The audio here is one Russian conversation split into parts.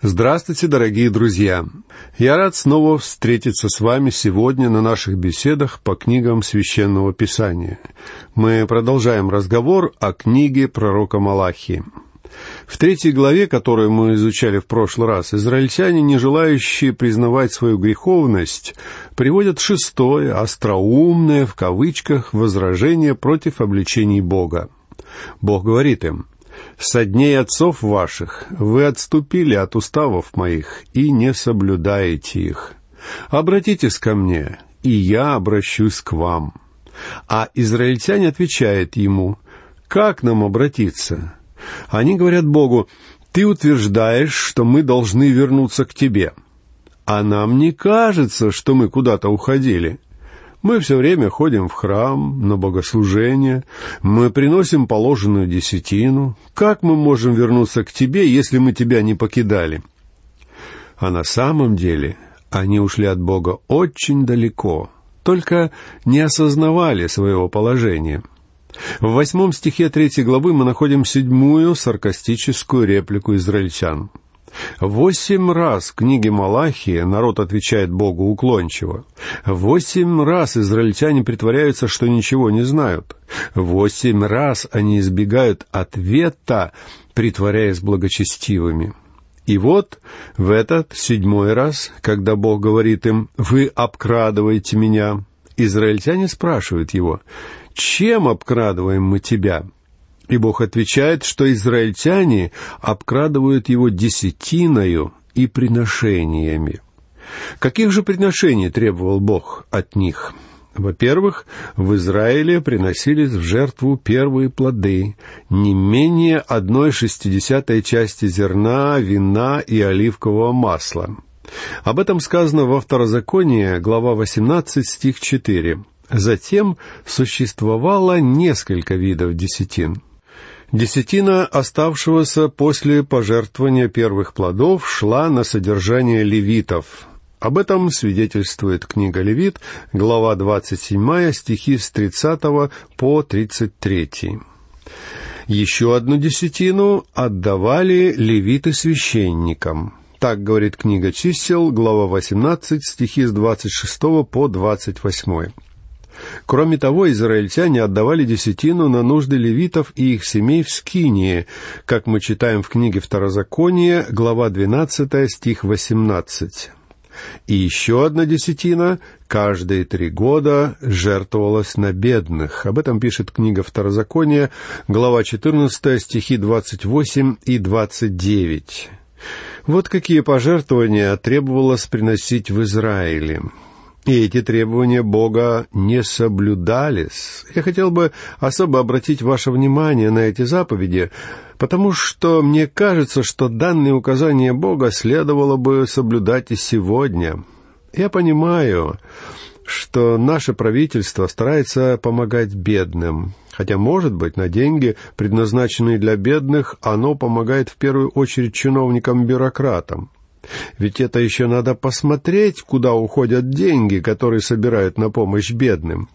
Здравствуйте, дорогие друзья! Я рад снова встретиться с вами сегодня на наших беседах по книгам Священного Писания. Мы продолжаем разговор о книге пророка Малахии. В третьей главе, которую мы изучали в прошлый раз, израильтяне, не желающие признавать свою греховность, приводят шестое, остроумное, в кавычках, возражение против обличений Бога. Бог говорит им – со дней отцов ваших вы отступили от уставов моих и не соблюдаете их. Обратитесь ко мне, и я обращусь к вам». А израильтяне отвечают ему, «Как нам обратиться?» Они говорят Богу, «Ты утверждаешь, что мы должны вернуться к тебе». А нам не кажется, что мы куда-то уходили. Мы все время ходим в храм, на богослужение, мы приносим положенную десятину. Как мы можем вернуться к тебе, если мы тебя не покидали? А на самом деле они ушли от Бога очень далеко, только не осознавали своего положения. В восьмом стихе третьей главы мы находим седьмую саркастическую реплику израильтян — Восемь раз в книге Малахии народ отвечает Богу уклончиво. Восемь раз израильтяне притворяются, что ничего не знают. Восемь раз они избегают ответа, притворяясь благочестивыми. И вот в этот седьмой раз, когда Бог говорит им «Вы обкрадываете меня», израильтяне спрашивают его «Чем обкрадываем мы тебя?» И Бог отвечает, что израильтяне обкрадывают его десятиною и приношениями. Каких же приношений требовал Бог от них? Во-первых, в Израиле приносились в жертву первые плоды, не менее одной шестидесятой части зерна, вина и оливкового масла. Об этом сказано во Второзаконии, глава 18, стих 4. Затем существовало несколько видов десятин. Десятина оставшегося после пожертвования первых плодов шла на содержание левитов. Об этом свидетельствует книга Левит, глава 27, стихи с 30 по 33. Еще одну десятину отдавали левиты священникам. Так говорит книга чисел, глава 18, стихи с 26 по 28. Кроме того, израильтяне отдавали десятину на нужды левитов и их семей в Скинии, как мы читаем в книге Второзакония, глава 12, стих 18. И еще одна десятина каждые три года жертвовалась на бедных. Об этом пишет книга Второзакония, глава 14, стихи 28 и 29. Вот какие пожертвования требовалось приносить в Израиле и эти требования Бога не соблюдались. Я хотел бы особо обратить ваше внимание на эти заповеди, потому что мне кажется, что данные указания Бога следовало бы соблюдать и сегодня. Я понимаю, что наше правительство старается помогать бедным, хотя, может быть, на деньги, предназначенные для бедных, оно помогает в первую очередь чиновникам-бюрократам. Ведь это еще надо посмотреть, куда уходят деньги, которые собирают на помощь бедным.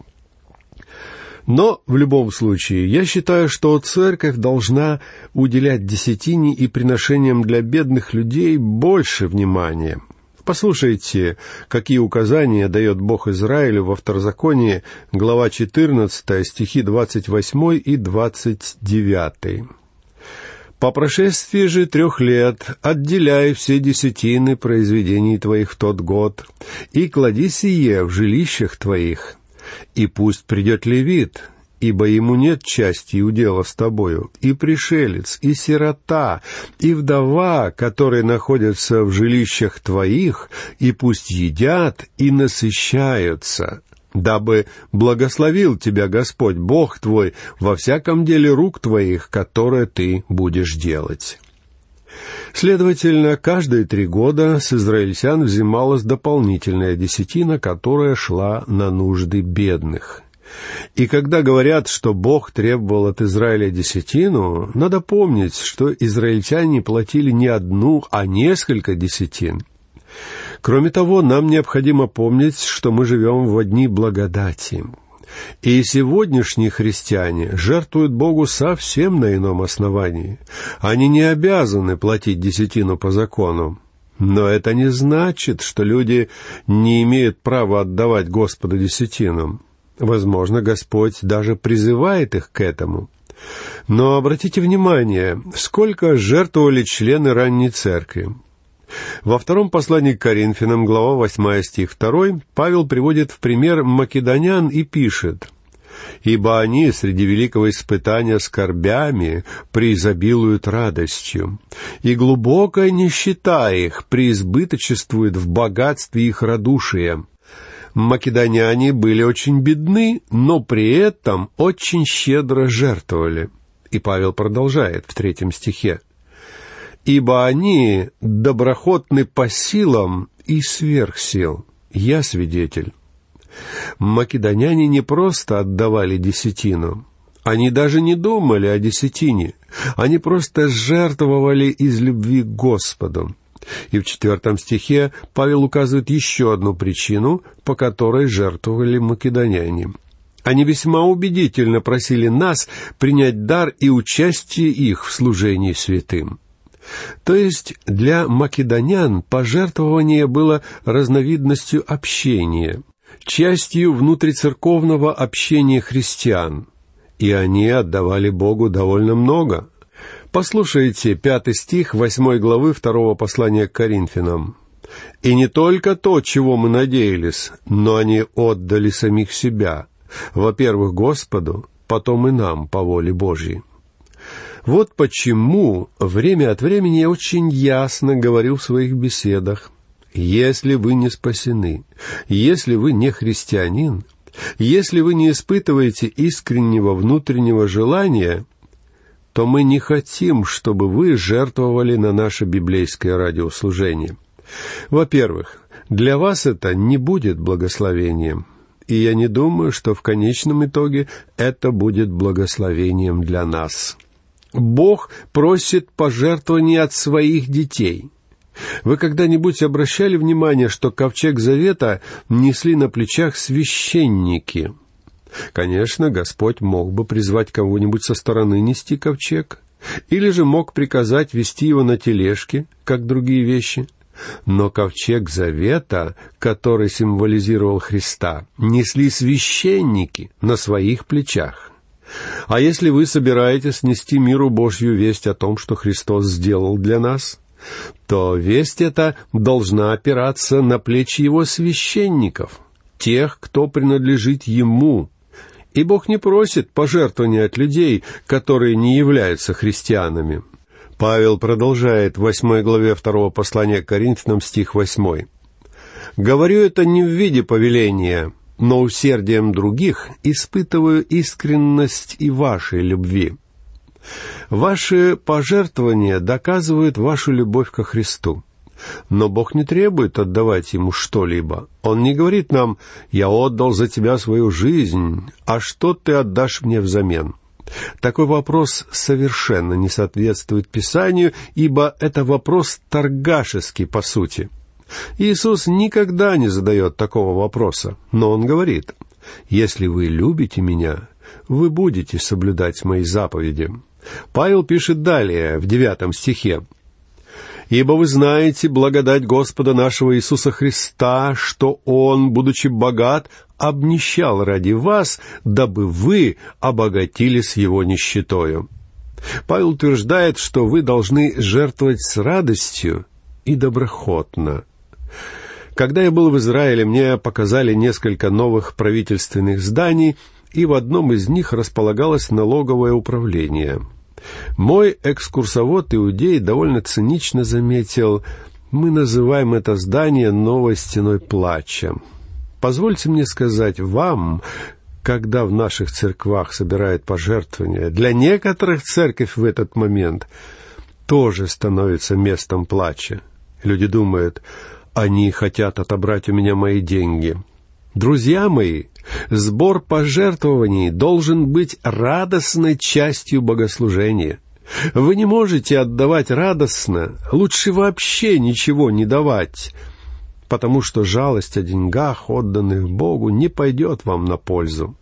Но в любом случае, я считаю, что церковь должна уделять десятине и приношениям для бедных людей больше внимания. Послушайте, какие указания дает Бог Израилю во Второзаконии, глава 14, стихи 28 и 29. По прошествии же трех лет отделяй все десятины произведений твоих в тот год, и клади сие в жилищах твоих. И пусть придет левит, ибо ему нет части и удела с тобою, и пришелец, и сирота, и вдова, которые находятся в жилищах твоих, и пусть едят и насыщаются, дабы благословил тебя Господь Бог твой во всяком деле рук твоих, которое ты будешь делать». Следовательно, каждые три года с израильтян взималась дополнительная десятина, которая шла на нужды бедных. И когда говорят, что Бог требовал от Израиля десятину, надо помнить, что израильтяне платили не одну, а несколько десятин — Кроме того, нам необходимо помнить, что мы живем в одни благодати. И сегодняшние христиане жертвуют Богу совсем на ином основании. Они не обязаны платить десятину по закону. Но это не значит, что люди не имеют права отдавать Господу десятину. Возможно, Господь даже призывает их к этому. Но обратите внимание, сколько жертвовали члены ранней церкви. Во втором послании к Коринфянам, глава 8 стих 2, Павел приводит в пример македонян и пишет «Ибо они среди великого испытания скорбями преизобилуют радостью, и глубокая нищета их преизбыточествует в богатстве их радушия». Македоняне были очень бедны, но при этом очень щедро жертвовали. И Павел продолжает в третьем стихе ибо они доброхотны по силам и сверх сил. Я свидетель. Македоняне не просто отдавали десятину, они даже не думали о десятине, они просто жертвовали из любви к Господу. И в четвертом стихе Павел указывает еще одну причину, по которой жертвовали македоняне. Они весьма убедительно просили нас принять дар и участие их в служении святым. То есть для македонян пожертвование было разновидностью общения, частью внутрицерковного общения христиан, и они отдавали Богу довольно много. Послушайте пятый стих восьмой главы второго послания к Коринфянам. «И не только то, чего мы надеялись, но они отдали самих себя, во-первых, Господу, потом и нам по воле Божьей». Вот почему время от времени я очень ясно говорю в своих беседах, если вы не спасены, если вы не христианин, если вы не испытываете искреннего внутреннего желания, то мы не хотим, чтобы вы жертвовали на наше библейское радиослужение. Во-первых, для вас это не будет благословением, и я не думаю, что в конечном итоге это будет благословением для нас. Бог просит пожертвований от своих детей. Вы когда-нибудь обращали внимание, что ковчег завета несли на плечах священники? Конечно, Господь мог бы призвать кого-нибудь со стороны нести ковчег, или же мог приказать вести его на тележке, как другие вещи. Но ковчег завета, который символизировал Христа, несли священники на своих плечах. А если вы собираетесь нести миру Божью весть о том, что Христос сделал для нас, то весть эта должна опираться на плечи Его священников, тех, кто принадлежит Ему. И Бог не просит пожертвования от людей, которые не являются христианами. Павел продолжает в восьмой главе второго послания к Коринфянам, стих восьмой. «Говорю это не в виде повеления, но усердием других испытываю искренность и вашей любви. Ваши пожертвования доказывают вашу любовь ко Христу. Но Бог не требует отдавать Ему что-либо. Он не говорит нам «Я отдал за тебя свою жизнь, а что ты отдашь мне взамен?» Такой вопрос совершенно не соответствует Писанию, ибо это вопрос торгашеский по сути – Иисус никогда не задает такого вопроса, но Он говорит, «Если вы любите Меня, вы будете соблюдать Мои заповеди». Павел пишет далее, в девятом стихе, «Ибо вы знаете благодать Господа нашего Иисуса Христа, что Он, будучи богат, обнищал ради вас, дабы вы обогатились Его нищетою». Павел утверждает, что вы должны жертвовать с радостью и доброхотно. Когда я был в Израиле, мне показали несколько новых правительственных зданий, и в одном из них располагалось налоговое управление. Мой экскурсовод-иудей довольно цинично заметил, мы называем это здание новой стеной плача. Позвольте мне сказать вам, когда в наших церквах собирают пожертвования, для некоторых церковь в этот момент тоже становится местом плача. Люди думают, они хотят отобрать у меня мои деньги. Друзья мои, сбор пожертвований должен быть радостной частью богослужения. Вы не можете отдавать радостно, лучше вообще ничего не давать, потому что жалость о деньгах, отданных Богу, не пойдет вам на пользу.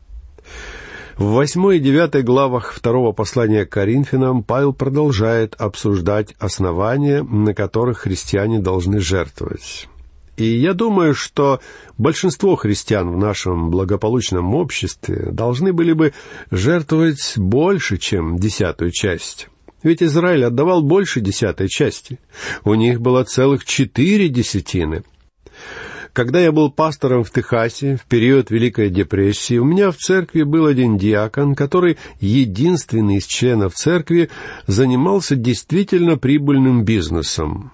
В восьмой и девятой главах второго послания к Коринфянам Павел продолжает обсуждать основания, на которых христиане должны жертвовать. И я думаю, что большинство христиан в нашем благополучном обществе должны были бы жертвовать больше, чем десятую часть. Ведь Израиль отдавал больше десятой части. У них было целых четыре десятины. Когда я был пастором в Техасе в период Великой депрессии, у меня в церкви был один диакон, который единственный из членов церкви занимался действительно прибыльным бизнесом.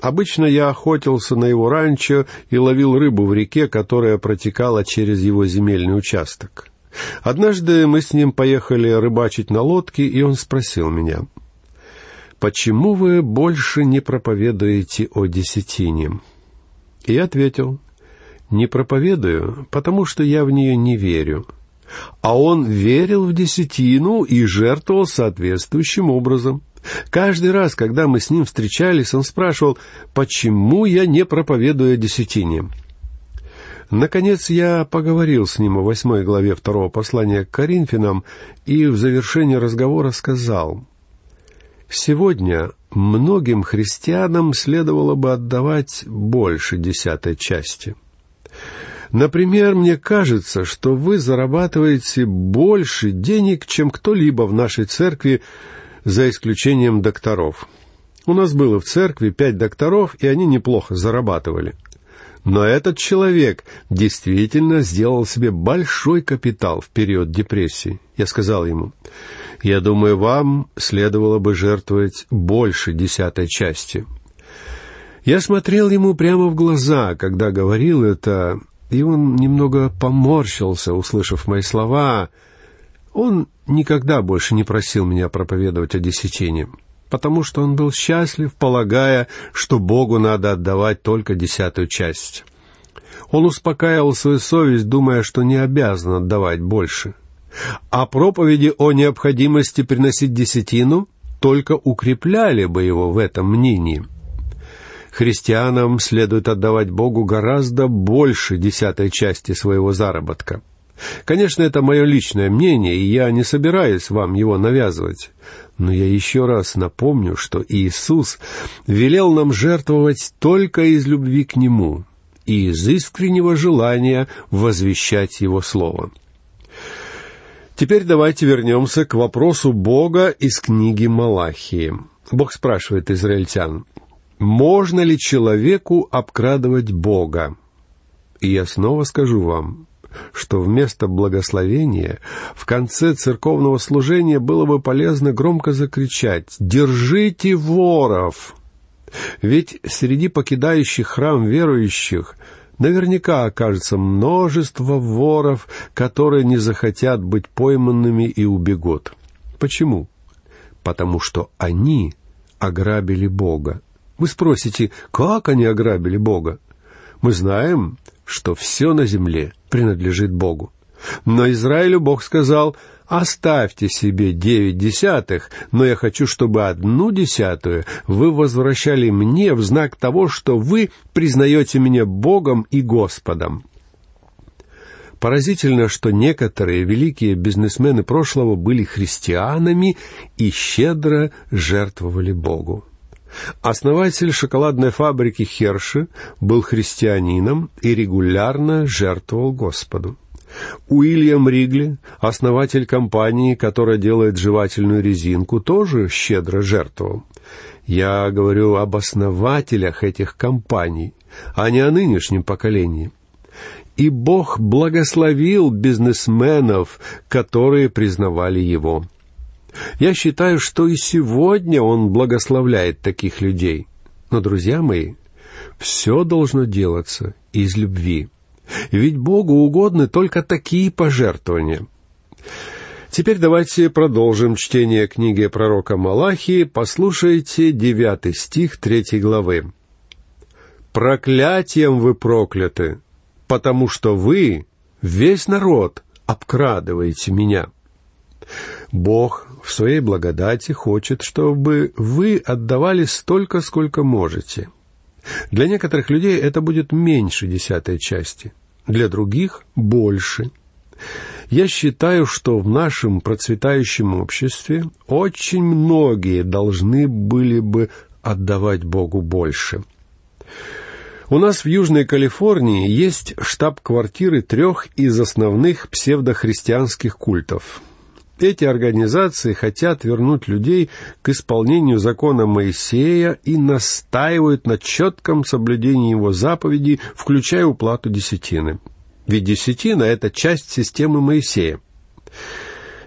Обычно я охотился на его ранчо и ловил рыбу в реке, которая протекала через его земельный участок. Однажды мы с ним поехали рыбачить на лодке, и он спросил меня, «Почему вы больше не проповедуете о десятине?» И ответил, «Не проповедую, потому что я в нее не верю». А он верил в десятину и жертвовал соответствующим образом. Каждый раз, когда мы с ним встречались, он спрашивал, почему я не проповедую о десятине. Наконец я поговорил с ним о восьмой главе второго послания к Коринфянам и в завершении разговора сказал, «Сегодня многим христианам следовало бы отдавать больше десятой части. Например, мне кажется, что вы зарабатываете больше денег, чем кто-либо в нашей церкви, за исключением докторов. У нас было в церкви пять докторов, и они неплохо зарабатывали. Но этот человек действительно сделал себе большой капитал в период депрессии. Я сказал ему, я думаю, вам следовало бы жертвовать больше десятой части. Я смотрел ему прямо в глаза, когда говорил это, и он немного поморщился, услышав мои слова. Он никогда больше не просил меня проповедовать о десятине, потому что он был счастлив, полагая, что Богу надо отдавать только десятую часть. Он успокаивал свою совесть, думая, что не обязан отдавать больше а проповеди о необходимости приносить десятину только укрепляли бы его в этом мнении. Христианам следует отдавать Богу гораздо больше десятой части своего заработка. Конечно, это мое личное мнение, и я не собираюсь вам его навязывать. Но я еще раз напомню, что Иисус велел нам жертвовать только из любви к Нему и из искреннего желания возвещать Его Слово. Теперь давайте вернемся к вопросу Бога из книги Малахии. Бог спрашивает израильтян, можно ли человеку обкрадывать Бога? И я снова скажу вам, что вместо благословения в конце церковного служения было бы полезно громко закричать «Держите воров!» Ведь среди покидающих храм верующих наверняка окажется множество воров, которые не захотят быть пойманными и убегут. Почему? Потому что они ограбили Бога. Вы спросите, как они ограбили Бога? Мы знаем, что все на земле принадлежит Богу. Но Израилю Бог сказал, Оставьте себе девять десятых, но я хочу, чтобы одну десятую вы возвращали мне в знак того, что вы признаете меня Богом и Господом. Поразительно, что некоторые великие бизнесмены прошлого были христианами и щедро жертвовали Богу. Основатель шоколадной фабрики Херши был христианином и регулярно жертвовал Господу. Уильям Ригли, основатель компании, которая делает жевательную резинку, тоже щедро жертвовал. Я говорю об основателях этих компаний, а не о нынешнем поколении. И Бог благословил бизнесменов, которые признавали Его. Я считаю, что и сегодня Он благословляет таких людей. Но, друзья мои, все должно делаться из любви. Ведь Богу угодны только такие пожертвования. Теперь давайте продолжим чтение книги пророка Малахии. Послушайте девятый стих третьей главы. «Проклятием вы прокляты, потому что вы, весь народ, обкрадываете меня». Бог в своей благодати хочет, чтобы вы отдавали столько, сколько можете. Для некоторых людей это будет меньше десятой части, для других — больше. Я считаю, что в нашем процветающем обществе очень многие должны были бы отдавать Богу больше. У нас в Южной Калифорнии есть штаб-квартиры трех из основных псевдохристианских культов. Эти организации хотят вернуть людей к исполнению закона Моисея и настаивают на четком соблюдении его заповедей, включая уплату десятины. Ведь десятина — это часть системы Моисея.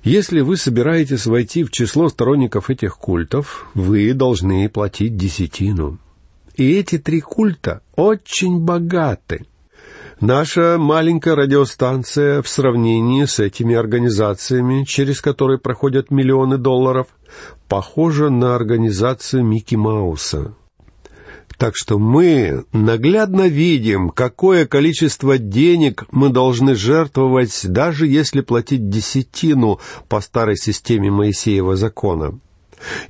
Если вы собираетесь войти в число сторонников этих культов, вы должны платить десятину. И эти три культа очень богаты. Наша маленькая радиостанция в сравнении с этими организациями, через которые проходят миллионы долларов, похожа на организацию Микки Мауса. Так что мы наглядно видим, какое количество денег мы должны жертвовать, даже если платить десятину по старой системе Моисеева закона.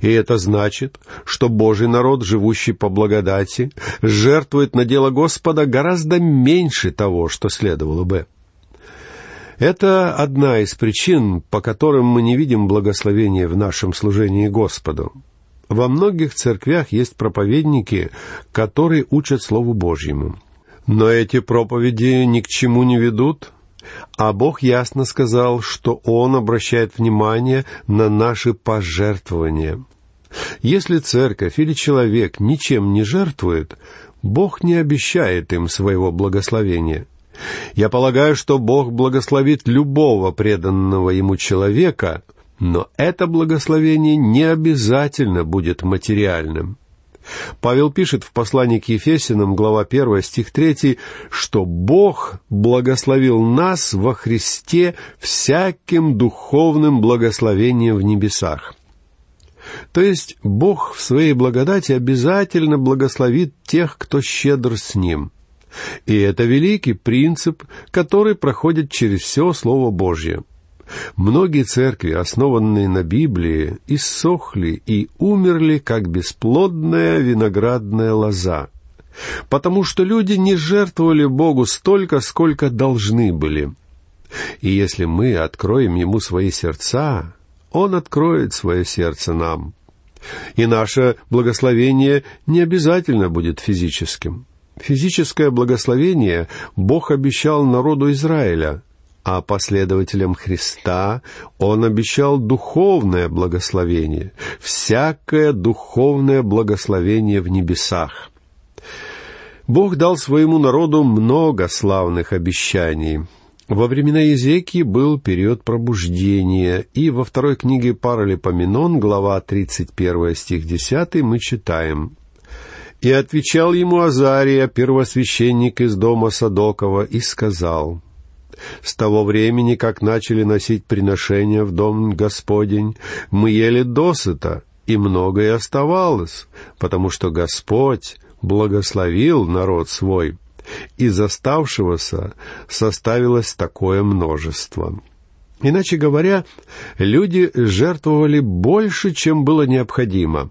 И это значит, что Божий народ, живущий по благодати, жертвует на дело Господа гораздо меньше того, что следовало бы. Это одна из причин, по которым мы не видим благословения в нашем служении Господу. Во многих церквях есть проповедники, которые учат Слову Божьему. Но эти проповеди ни к чему не ведут, а Бог ясно сказал, что Он обращает внимание на наши пожертвования. Если церковь или человек ничем не жертвует, Бог не обещает им своего благословения. Я полагаю, что Бог благословит любого преданного Ему человека, но это благословение не обязательно будет материальным. Павел пишет в послании к Ефесиным, глава 1, стих 3, что Бог благословил нас во Христе всяким духовным благословением в небесах. То есть Бог в своей благодати обязательно благословит тех, кто щедр с Ним. И это великий принцип, который проходит через все Слово Божье – Многие церкви, основанные на Библии, иссохли и умерли, как бесплодная виноградная лоза, потому что люди не жертвовали Богу столько, сколько должны были. И если мы откроем Ему свои сердца, Он откроет свое сердце нам. И наше благословение не обязательно будет физическим. Физическое благословение Бог обещал народу Израиля, а последователям Христа Он обещал духовное благословение, всякое духовное благословение в небесах. Бог дал своему народу много славных обещаний. Во времена Езекии был период пробуждения, и во второй книге Паралипоменон, глава 31, стих 10, мы читаем «И отвечал ему Азария, первосвященник из дома Садокова, и сказал, с того времени, как начали носить приношения в дом Господень, мы ели досыта, и многое оставалось, потому что Господь благословил народ свой. Из оставшегося составилось такое множество. Иначе говоря, люди жертвовали больше, чем было необходимо.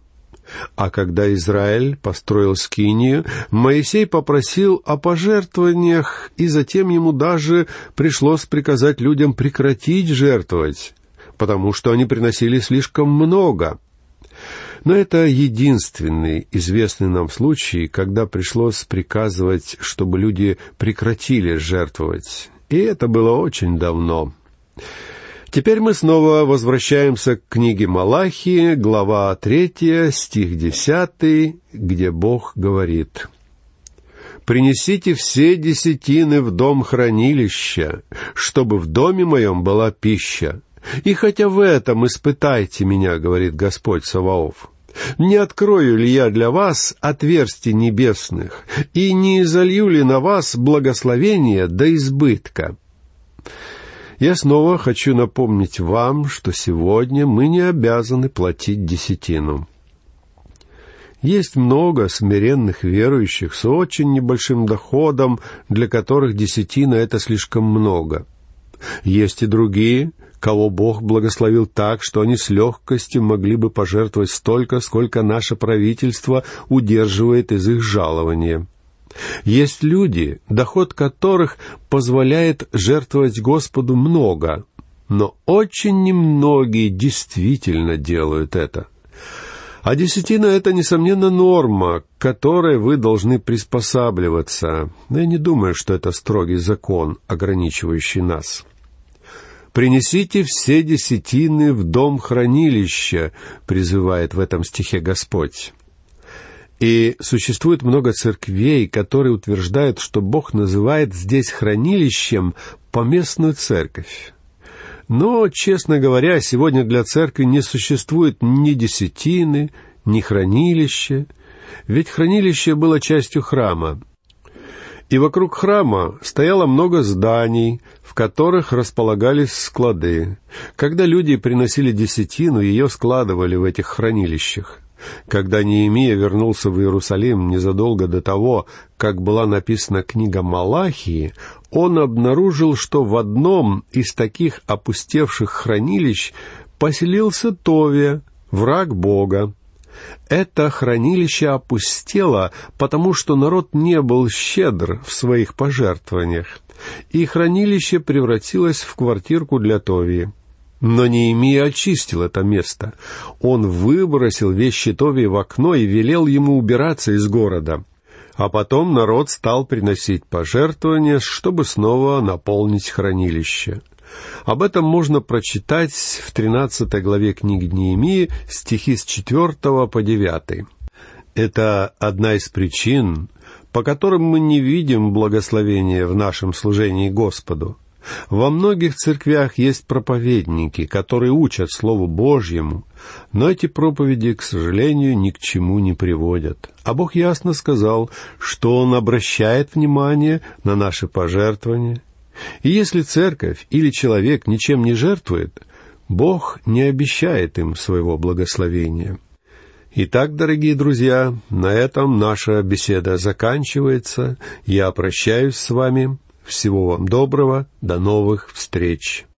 А когда Израиль построил скинию, Моисей попросил о пожертвованиях, и затем ему даже пришлось приказать людям прекратить жертвовать, потому что они приносили слишком много. Но это единственный известный нам случай, когда пришлось приказывать, чтобы люди прекратили жертвовать. И это было очень давно. Теперь мы снова возвращаемся к книге Малахии, глава 3, стих 10, где Бог говорит «Принесите все десятины в дом хранилища, чтобы в доме моем была пища. И хотя в этом испытайте меня, — говорит Господь Саваоф, — не открою ли я для вас отверстий небесных, и не изолью ли на вас благословение до избытка?» Я снова хочу напомнить вам, что сегодня мы не обязаны платить десятину. Есть много смиренных верующих с очень небольшим доходом, для которых десятина — это слишком много. Есть и другие, кого Бог благословил так, что они с легкостью могли бы пожертвовать столько, сколько наше правительство удерживает из их жалования. Есть люди, доход которых позволяет жертвовать Господу много, но очень немногие действительно делают это. А десятина — это, несомненно, норма, к которой вы должны приспосабливаться. Но я не думаю, что это строгий закон, ограничивающий нас. «Принесите все десятины в дом хранилища», — призывает в этом стихе Господь. И существует много церквей, которые утверждают, что Бог называет здесь хранилищем поместную церковь. Но, честно говоря, сегодня для церкви не существует ни десятины, ни хранилища, ведь хранилище было частью храма. И вокруг храма стояло много зданий, в которых располагались склады. Когда люди приносили десятину, ее складывали в этих хранилищах. Когда Неемия вернулся в Иерусалим незадолго до того, как была написана книга Малахии, он обнаружил, что в одном из таких опустевших хранилищ поселился Товия, враг Бога. Это хранилище опустело, потому что народ не был щедр в своих пожертвованиях, и хранилище превратилось в квартирку для Товии. Но Неемия очистил это место. Он выбросил вещи Тови в окно и велел ему убираться из города. А потом народ стал приносить пожертвования, чтобы снова наполнить хранилище. Об этом можно прочитать в 13 главе книги Неемии, стихи с 4 по 9. Это одна из причин, по которым мы не видим благословения в нашем служении Господу. Во многих церквях есть проповедники, которые учат Слову Божьему, но эти проповеди, к сожалению, ни к чему не приводят. А Бог ясно сказал, что Он обращает внимание на наши пожертвования. И если церковь или человек ничем не жертвует, Бог не обещает им своего благословения. Итак, дорогие друзья, на этом наша беседа заканчивается. Я прощаюсь с вами. Всего вам доброго, до новых встреч.